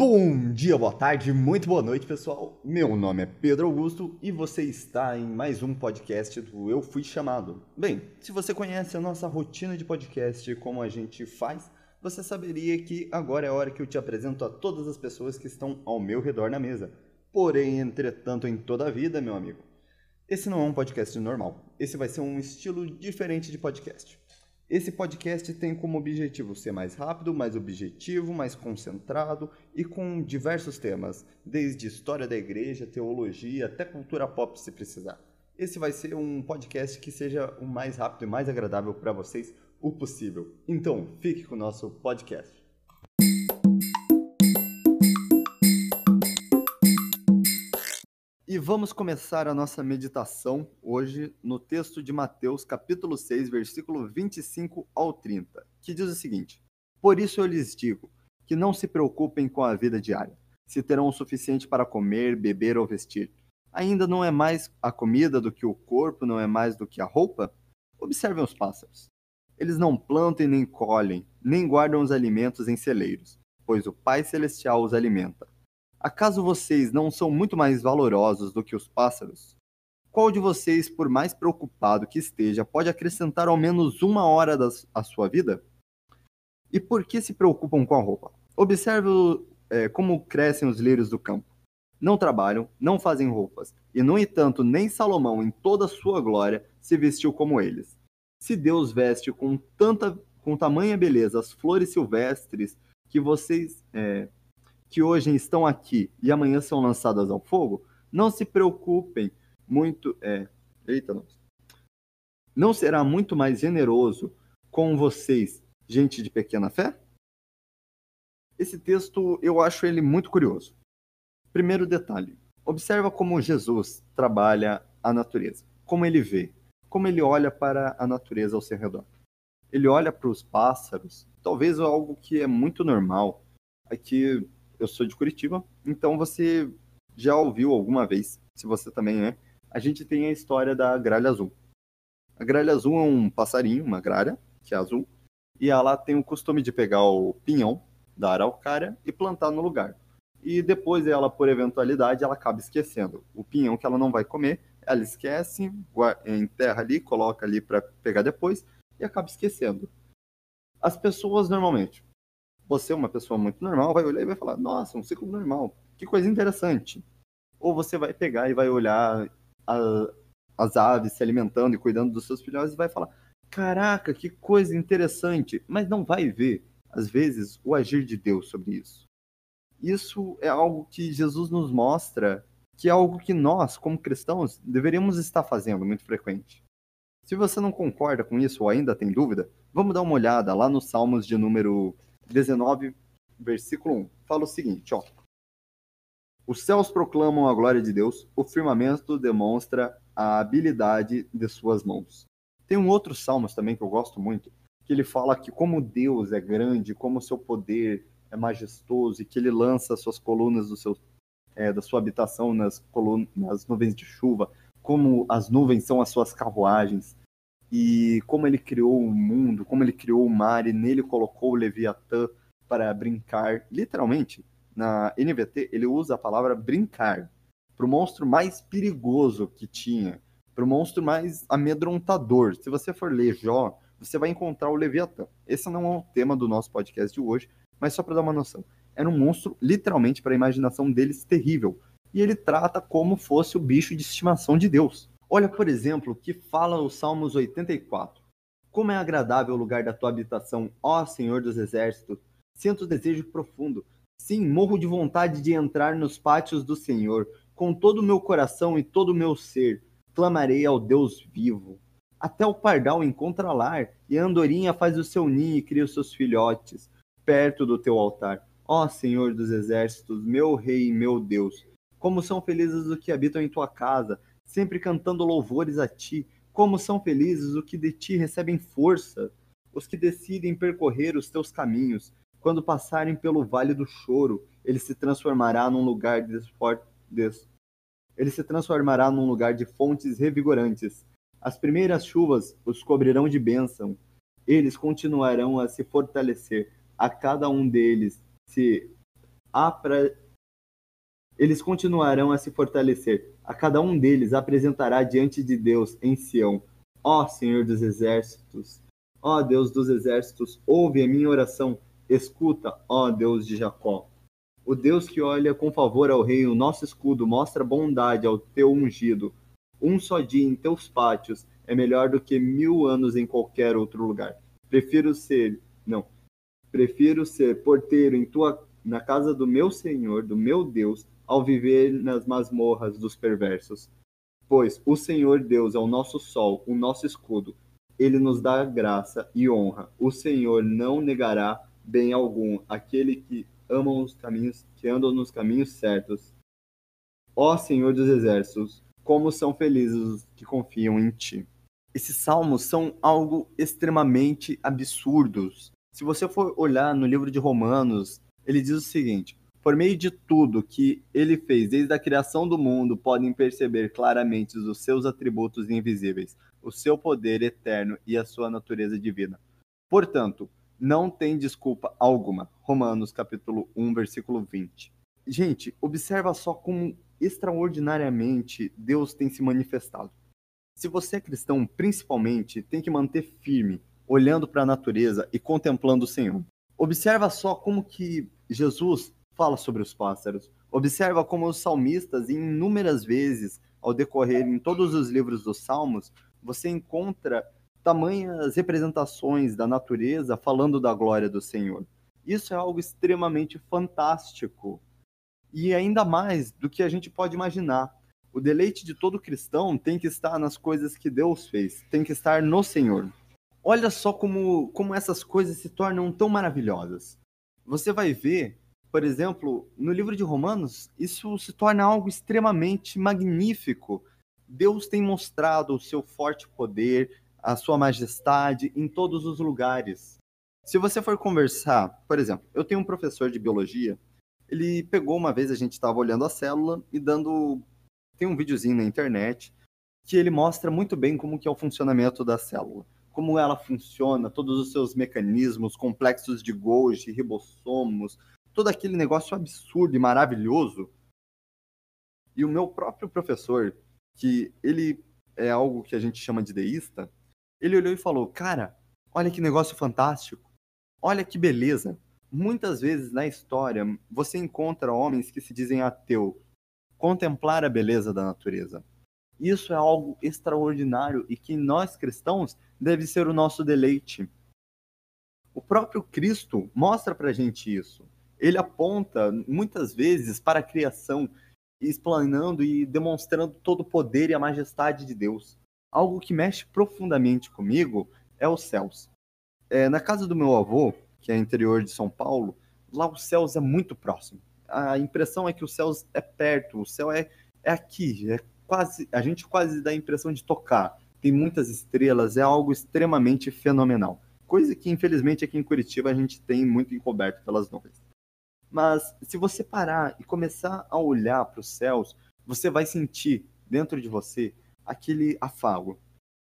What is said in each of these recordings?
Bom dia, boa tarde, muito boa noite, pessoal. Meu nome é Pedro Augusto e você está em mais um podcast do Eu Fui Chamado. Bem, se você conhece a nossa rotina de podcast, como a gente faz, você saberia que agora é a hora que eu te apresento a todas as pessoas que estão ao meu redor na mesa. Porém, entretanto, em toda a vida, meu amigo, esse não é um podcast normal. Esse vai ser um estilo diferente de podcast. Esse podcast tem como objetivo ser mais rápido, mais objetivo, mais concentrado e com diversos temas, desde história da igreja, teologia, até cultura pop se precisar. Esse vai ser um podcast que seja o mais rápido e mais agradável para vocês o possível. Então, fique com o nosso podcast. E vamos começar a nossa meditação hoje no texto de Mateus, capítulo 6, versículo 25 ao 30, que diz o seguinte: Por isso eu lhes digo que não se preocupem com a vida diária, se terão o suficiente para comer, beber ou vestir. Ainda não é mais a comida do que o corpo, não é mais do que a roupa? Observem os pássaros. Eles não plantam e nem colhem, nem guardam os alimentos em celeiros, pois o Pai Celestial os alimenta. Acaso vocês não são muito mais valorosos do que os pássaros? Qual de vocês, por mais preocupado que esteja, pode acrescentar ao menos uma hora à sua vida? E por que se preocupam com a roupa? Observe é, como crescem os lírios do campo. Não trabalham, não fazem roupas, e no entanto, nem Salomão, em toda a sua glória, se vestiu como eles. Se Deus veste com tanta, com tamanha beleza as flores silvestres que vocês é, que hoje estão aqui e amanhã são lançadas ao fogo, não se preocupem muito. É, eita, não. Não será muito mais generoso com vocês, gente de pequena fé? Esse texto eu acho ele muito curioso. Primeiro detalhe: observa como Jesus trabalha a natureza, como ele vê, como ele olha para a natureza ao seu redor. Ele olha para os pássaros, talvez algo que é muito normal. Aqui eu sou de Curitiba, então você já ouviu alguma vez, se você também é, a gente tem a história da gralha azul. A gralha azul é um passarinho, uma gralha, que é azul, e ela tem o costume de pegar o pinhão da araucária e plantar no lugar. E depois ela, por eventualidade, ela acaba esquecendo. O pinhão que ela não vai comer, ela esquece, enterra ali, coloca ali para pegar depois e acaba esquecendo. As pessoas normalmente você, uma pessoa muito normal, vai olhar e vai falar: Nossa, um ciclo normal, que coisa interessante. Ou você vai pegar e vai olhar a, as aves se alimentando e cuidando dos seus filhotes e vai falar: Caraca, que coisa interessante. Mas não vai ver, às vezes, o agir de Deus sobre isso. Isso é algo que Jesus nos mostra que é algo que nós, como cristãos, deveríamos estar fazendo muito frequente. Se você não concorda com isso ou ainda tem dúvida, vamos dar uma olhada lá nos Salmos de número 19, versículo 1. Fala o seguinte, ó. Os céus proclamam a glória de Deus, o firmamento demonstra a habilidade de suas mãos. Tem um outro salmos também que eu gosto muito, que ele fala que como Deus é grande, como seu poder é majestoso e que ele lança suas colunas do seu, é, da sua habitação nas, colunas, nas nuvens de chuva, como as nuvens são as suas carruagens e como ele criou o mundo, como ele criou o mar e nele colocou o Leviatã para brincar. Literalmente, na NVT, ele usa a palavra brincar para o monstro mais perigoso que tinha, para o monstro mais amedrontador. Se você for ler Jó, você vai encontrar o Leviatã. Esse não é o tema do nosso podcast de hoje, mas só para dar uma noção. Era um monstro, literalmente, para a imaginação deles, terrível. E ele trata como fosse o bicho de estimação de Deus. Olha, por exemplo, o que fala o Salmos 84. Como é agradável o lugar da tua habitação, ó Senhor dos Exércitos. Sinto desejo profundo. Sim, morro de vontade de entrar nos pátios do Senhor. Com todo o meu coração e todo o meu ser, clamarei ao Deus vivo. Até o pardal encontra lar, e a andorinha faz o seu ninho e cria os seus filhotes, perto do teu altar. Ó Senhor dos Exércitos, meu Rei e meu Deus, como são felizes os que habitam em tua casa, sempre cantando louvores a ti. Como são felizes os que de ti recebem força, os que decidem percorrer os teus caminhos. Quando passarem pelo vale do choro, ele se transformará num lugar de ele se transformará num lugar de fontes revigorantes. As primeiras chuvas os cobrirão de bênção. Eles continuarão a se fortalecer. A cada um deles se há para eles continuarão a se fortalecer. A cada um deles apresentará diante de Deus em Sião. Ó Senhor dos exércitos, ó Deus dos exércitos, ouve a minha oração. Escuta, ó Deus de Jacó. O Deus que olha com favor ao rei, o nosso escudo, mostra bondade ao teu ungido. Um só dia em teus pátios é melhor do que mil anos em qualquer outro lugar. Prefiro ser, não, prefiro ser porteiro em tua, na casa do meu Senhor, do meu Deus, ao viver nas masmorras dos perversos. Pois o Senhor Deus é o nosso sol, o nosso escudo. Ele nos dá graça e honra. O Senhor não negará bem algum aquele que amam os caminhos, que andam nos caminhos certos. Ó Senhor dos exércitos, como são felizes os que confiam em ti. Esses salmos são algo extremamente absurdos. Se você for olhar no livro de Romanos, ele diz o seguinte: por meio de tudo que ele fez desde a criação do mundo, podem perceber claramente os seus atributos invisíveis, o seu poder eterno e a sua natureza divina. Portanto, não tem desculpa alguma. Romanos capítulo 1, versículo 20. Gente, observa só como extraordinariamente Deus tem se manifestado. Se você é cristão, principalmente, tem que manter firme, olhando para a natureza e contemplando o Senhor. Observa só como que Jesus fala sobre os pássaros. Observa como os salmistas, inúmeras vezes, ao decorrer em todos os livros dos Salmos, você encontra tamanhas representações da natureza falando da glória do Senhor. Isso é algo extremamente fantástico. E ainda mais do que a gente pode imaginar. O deleite de todo cristão tem que estar nas coisas que Deus fez, tem que estar no Senhor. Olha só como, como essas coisas se tornam tão maravilhosas. Você vai ver, por exemplo, no livro de Romanos, isso se torna algo extremamente magnífico. Deus tem mostrado o seu forte poder, a sua majestade em todos os lugares. Se você for conversar, por exemplo, eu tenho um professor de biologia, ele pegou uma vez, a gente estava olhando a célula e dando. Tem um videozinho na internet que ele mostra muito bem como que é o funcionamento da célula como ela funciona, todos os seus mecanismos complexos de Golgi, ribossomos, todo aquele negócio absurdo e maravilhoso. E o meu próprio professor, que ele é algo que a gente chama de deísta, ele olhou e falou: Cara, olha que negócio fantástico, olha que beleza. Muitas vezes na história você encontra homens que se dizem ateu contemplar a beleza da natureza. Isso é algo extraordinário e que nós cristãos deve ser o nosso deleite. O próprio Cristo mostra para a gente isso. Ele aponta muitas vezes para a criação, explanando e demonstrando todo o poder e a majestade de Deus. Algo que mexe profundamente comigo é os céus. É, na casa do meu avô, que é interior de São Paulo, lá os céus é muito próximo. A impressão é que os céus é perto, o céu é, é aqui, é quase, a gente quase dá a impressão de tocar tem muitas estrelas, é algo extremamente fenomenal. Coisa que, infelizmente, aqui em Curitiba a gente tem muito encoberto pelas nuvens. Mas se você parar e começar a olhar para os céus, você vai sentir dentro de você aquele afago.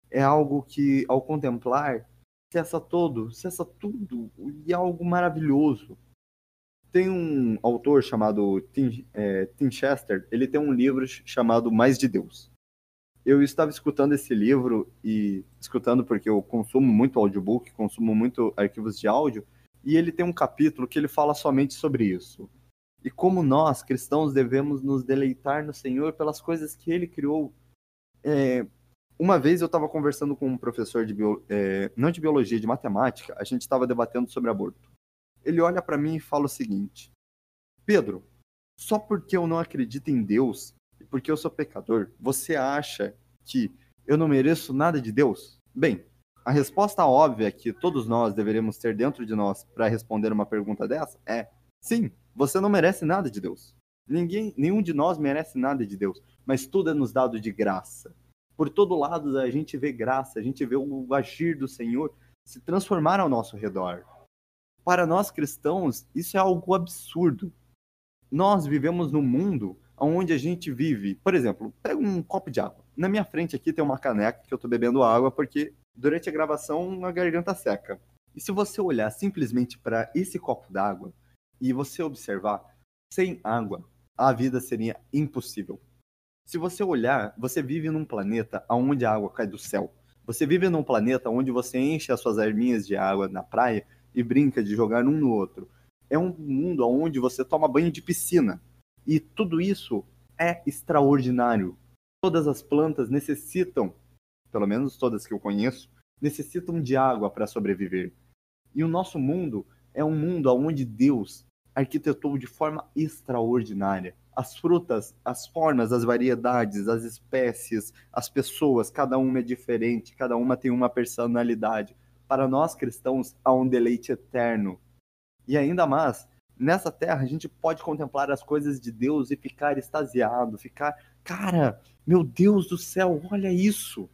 É algo que, ao contemplar, cessa todo, cessa tudo, e é algo maravilhoso. Tem um autor chamado Tim, é, Tim Chester, ele tem um livro chamado Mais de Deus eu estava escutando esse livro e escutando porque eu consumo muito audiobook, consumo muito arquivos de áudio, e ele tem um capítulo que ele fala somente sobre isso. E como nós, cristãos, devemos nos deleitar no Senhor pelas coisas que ele criou. É, uma vez eu estava conversando com um professor de bio, é, não de biologia, de matemática, a gente estava debatendo sobre aborto. Ele olha para mim e fala o seguinte: Pedro, só porque eu não acredito em Deus, porque eu sou pecador, você acha que eu não mereço nada de Deus? Bem, a resposta óbvia que todos nós deveríamos ter dentro de nós para responder uma pergunta dessa é: sim, você não merece nada de Deus. Ninguém, nenhum de nós merece nada de Deus, mas tudo é nos dado de graça. Por todo lado a gente vê graça, a gente vê o agir do Senhor se transformar ao nosso redor. Para nós cristãos, isso é algo absurdo. Nós vivemos num mundo onde a gente vive. Por exemplo, pega um copo de água. Na minha frente aqui tem uma caneca que eu estou bebendo água porque durante a gravação a garganta seca. E se você olhar simplesmente para esse copo d'água e você observar, Sem água, a vida seria impossível. Se você olhar, você vive num planeta onde a água cai do céu. Você vive num planeta onde você enche as suas arminhas de água na praia e brinca de jogar um no outro. É um mundo onde você toma banho de piscina. E tudo isso é extraordinário. Todas as plantas necessitam, pelo menos todas que eu conheço, necessitam de água para sobreviver. E o nosso mundo é um mundo onde Deus arquitetou de forma extraordinária. As frutas, as formas, as variedades, as espécies, as pessoas, cada uma é diferente, cada uma tem uma personalidade. Para nós cristãos, há um deleite eterno. E ainda mais, nessa terra a gente pode contemplar as coisas de Deus e ficar extasiado, ficar, cara, meu Deus do céu, olha isso.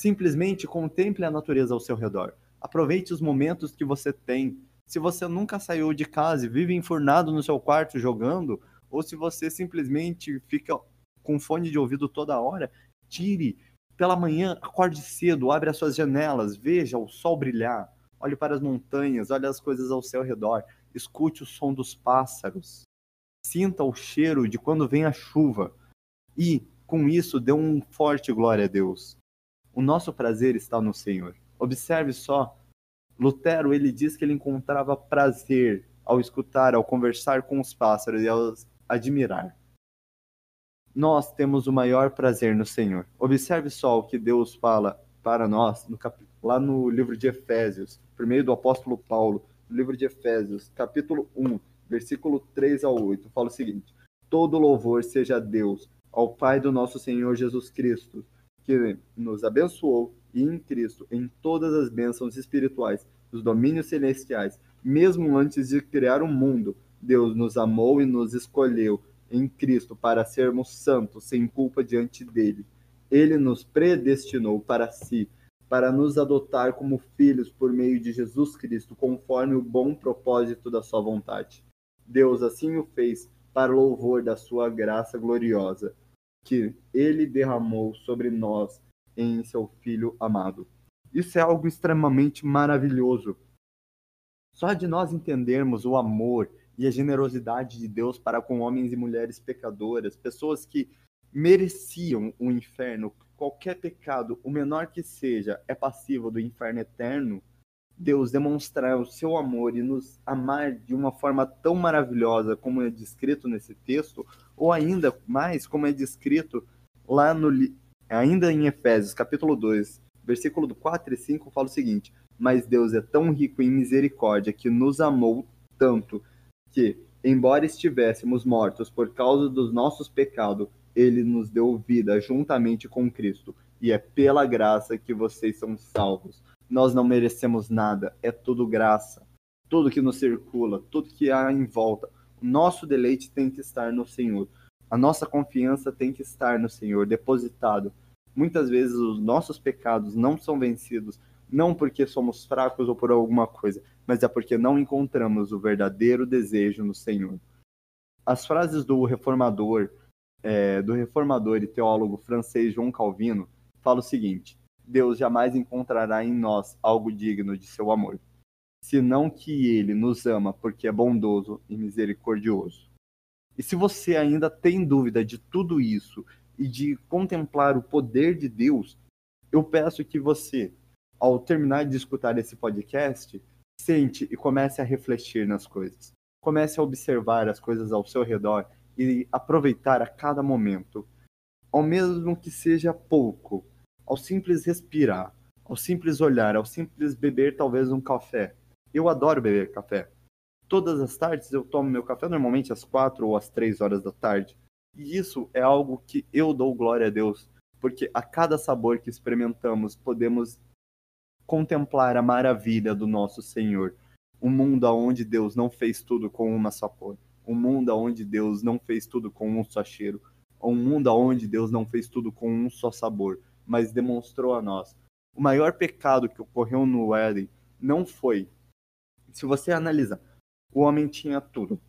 Simplesmente contemple a natureza ao seu redor. Aproveite os momentos que você tem. Se você nunca saiu de casa e vive enfurnado no seu quarto jogando, ou se você simplesmente fica com fone de ouvido toda hora, tire pela manhã, acorde cedo, abre as suas janelas, veja o sol brilhar, olhe para as montanhas, olhe as coisas ao seu redor, escute o som dos pássaros, sinta o cheiro de quando vem a chuva e, com isso, dê um forte glória a Deus. O nosso prazer está no Senhor. Observe só, Lutero ele diz que ele encontrava prazer ao escutar, ao conversar com os pássaros e ao admirar. Nós temos o maior prazer no Senhor. Observe só o que Deus fala para nós no cap... lá no livro de Efésios, por meio do apóstolo Paulo, no livro de Efésios, capítulo 1, versículo 3 ao 8, fala o seguinte: Todo louvor seja a Deus, ao Pai do nosso Senhor Jesus Cristo, que nos abençoou e em Cristo em todas as bênçãos espirituais dos domínios celestiais, mesmo antes de criar o mundo, Deus nos amou e nos escolheu em Cristo para sermos santos, sem culpa diante dele. Ele nos predestinou para si, para nos adotar como filhos por meio de Jesus Cristo, conforme o bom propósito da sua vontade. Deus assim o fez para louvor da sua graça gloriosa, que ele derramou sobre nós em seu Filho amado. Isso é algo extremamente maravilhoso. Só de nós entendermos o amor e a generosidade de Deus para com homens e mulheres pecadoras, pessoas que mereciam o inferno, qualquer pecado, o menor que seja, é passivo do inferno eterno, Deus demonstrar o seu amor e nos amar de uma forma tão maravilhosa como é descrito nesse texto, ou ainda mais como é descrito lá no ainda em Efésios, capítulo 2, versículo 4 e 5, fala o seguinte: "Mas Deus é tão rico em misericórdia que nos amou tanto que, embora estivéssemos mortos por causa dos nossos pecados, ele nos deu vida juntamente com Cristo, e é pela graça que vocês são salvos." Nós não merecemos nada, é tudo graça. Tudo que nos circula, tudo que há em volta. Nosso deleite tem que estar no Senhor. A nossa confiança tem que estar no Senhor, depositado. Muitas vezes os nossos pecados não são vencidos, não porque somos fracos ou por alguma coisa, mas é porque não encontramos o verdadeiro desejo no Senhor. As frases do reformador, é, do reformador e teólogo francês João Calvino, falam o seguinte: Deus jamais encontrará em nós algo digno de seu amor, senão que ele nos ama porque é bondoso e misericordioso. E se você ainda tem dúvida de tudo isso e de contemplar o poder de Deus, eu peço que você, ao terminar de escutar esse podcast, sente e comece a refletir nas coisas. Comece a observar as coisas ao seu redor e aproveitar a cada momento. Ao mesmo que seja pouco, ao simples respirar, ao simples olhar, ao simples beber talvez um café. Eu adoro beber café. Todas as tardes eu tomo meu café normalmente às quatro ou às três horas da tarde. E isso é algo que eu dou glória a Deus, porque a cada sabor que experimentamos podemos contemplar a maravilha do nosso Senhor. Um mundo onde Deus não fez tudo com uma só cor. Um mundo onde Deus não fez tudo com um só cheiro. Um mundo onde Deus não fez tudo com um só sabor mas demonstrou a nós. O maior pecado que ocorreu no Éden não foi. Se você analisar, o homem tinha tudo.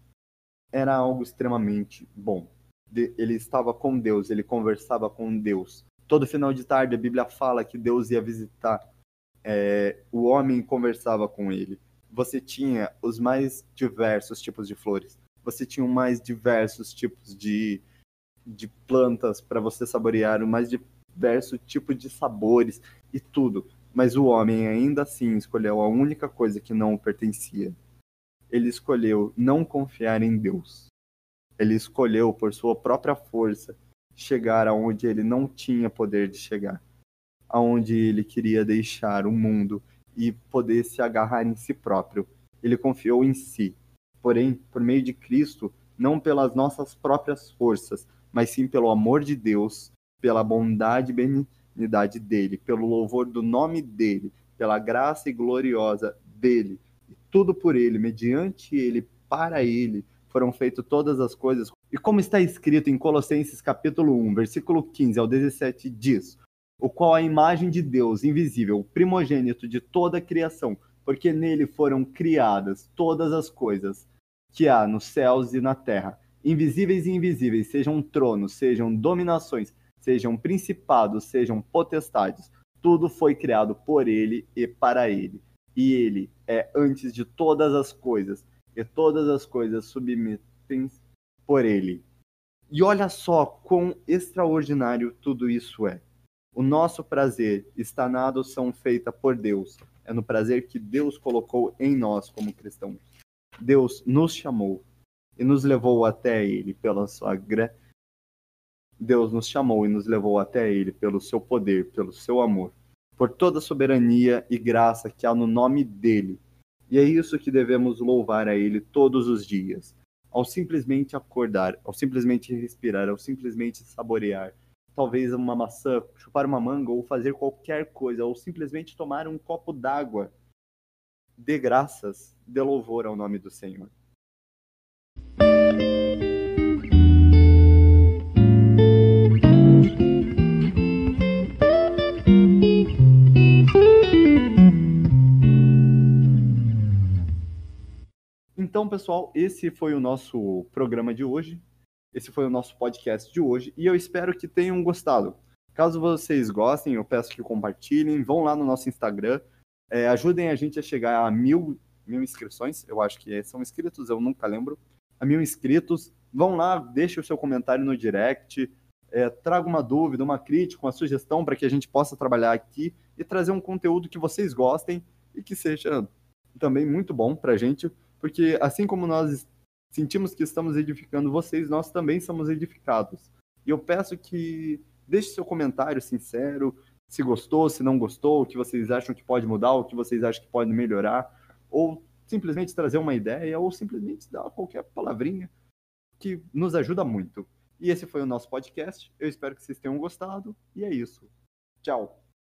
Era algo extremamente bom. Ele estava com Deus, ele conversava com Deus. Todo final de tarde a Bíblia fala que Deus ia visitar é, o homem conversava com ele. Você tinha os mais diversos tipos de flores. você tinha mais diversos tipos de, de plantas para você saborear, mais diversos tipos de sabores e tudo. Mas o homem ainda assim escolheu a única coisa que não pertencia. Ele escolheu não confiar em Deus. Ele escolheu, por sua própria força, chegar aonde ele não tinha poder de chegar. Aonde ele queria deixar o mundo e poder se agarrar em si próprio. Ele confiou em si. Porém, por meio de Cristo, não pelas nossas próprias forças, mas sim pelo amor de Deus, pela bondade e benignidade dele, pelo louvor do nome dele, pela graça e gloriosa dele, e tudo por ele, mediante ele, para ele, foram feitas todas as coisas. E como está escrito em Colossenses capítulo 1, versículo 15 ao 17, diz: o qual a imagem de Deus invisível, primogênito de toda a criação, porque nele foram criadas todas as coisas que há nos céus e na terra, invisíveis e invisíveis, sejam tronos, sejam dominações, sejam principados, sejam potestades, tudo foi criado por ele e para ele. E ele é antes de todas as coisas, e todas as coisas submetem por ele. E olha só quão extraordinário tudo isso é. O nosso prazer está na adoção feita por Deus. É no prazer que Deus colocou em nós como cristãos. Deus nos chamou e nos levou até Ele pela sua graça. Deus nos chamou e nos levou até Ele pelo seu poder, pelo seu amor, por toda a soberania e graça que há no nome dEle. E é isso que devemos louvar a Ele todos os dias. Ao simplesmente acordar, ao simplesmente respirar, ao simplesmente saborear, talvez uma maçã, chupar uma manga ou fazer qualquer coisa, ou simplesmente tomar um copo d'água. Dê graças, dê louvor ao nome do Senhor. Pessoal, esse foi o nosso programa de hoje. Esse foi o nosso podcast de hoje e eu espero que tenham gostado. Caso vocês gostem, eu peço que compartilhem, vão lá no nosso Instagram, é, ajudem a gente a chegar a mil, mil inscrições, eu acho que são inscritos, eu nunca lembro, a mil inscritos. Vão lá, deixe o seu comentário no direct, é, traga uma dúvida, uma crítica, uma sugestão para que a gente possa trabalhar aqui e trazer um conteúdo que vocês gostem e que seja também muito bom para a gente, porque assim como nós sentimos que estamos edificando vocês, nós também somos edificados. E eu peço que deixe seu comentário sincero, se gostou, se não gostou, o que vocês acham que pode mudar, o que vocês acham que pode melhorar, ou simplesmente trazer uma ideia, ou simplesmente dar qualquer palavrinha que nos ajuda muito. E esse foi o nosso podcast. Eu espero que vocês tenham gostado. E é isso. Tchau.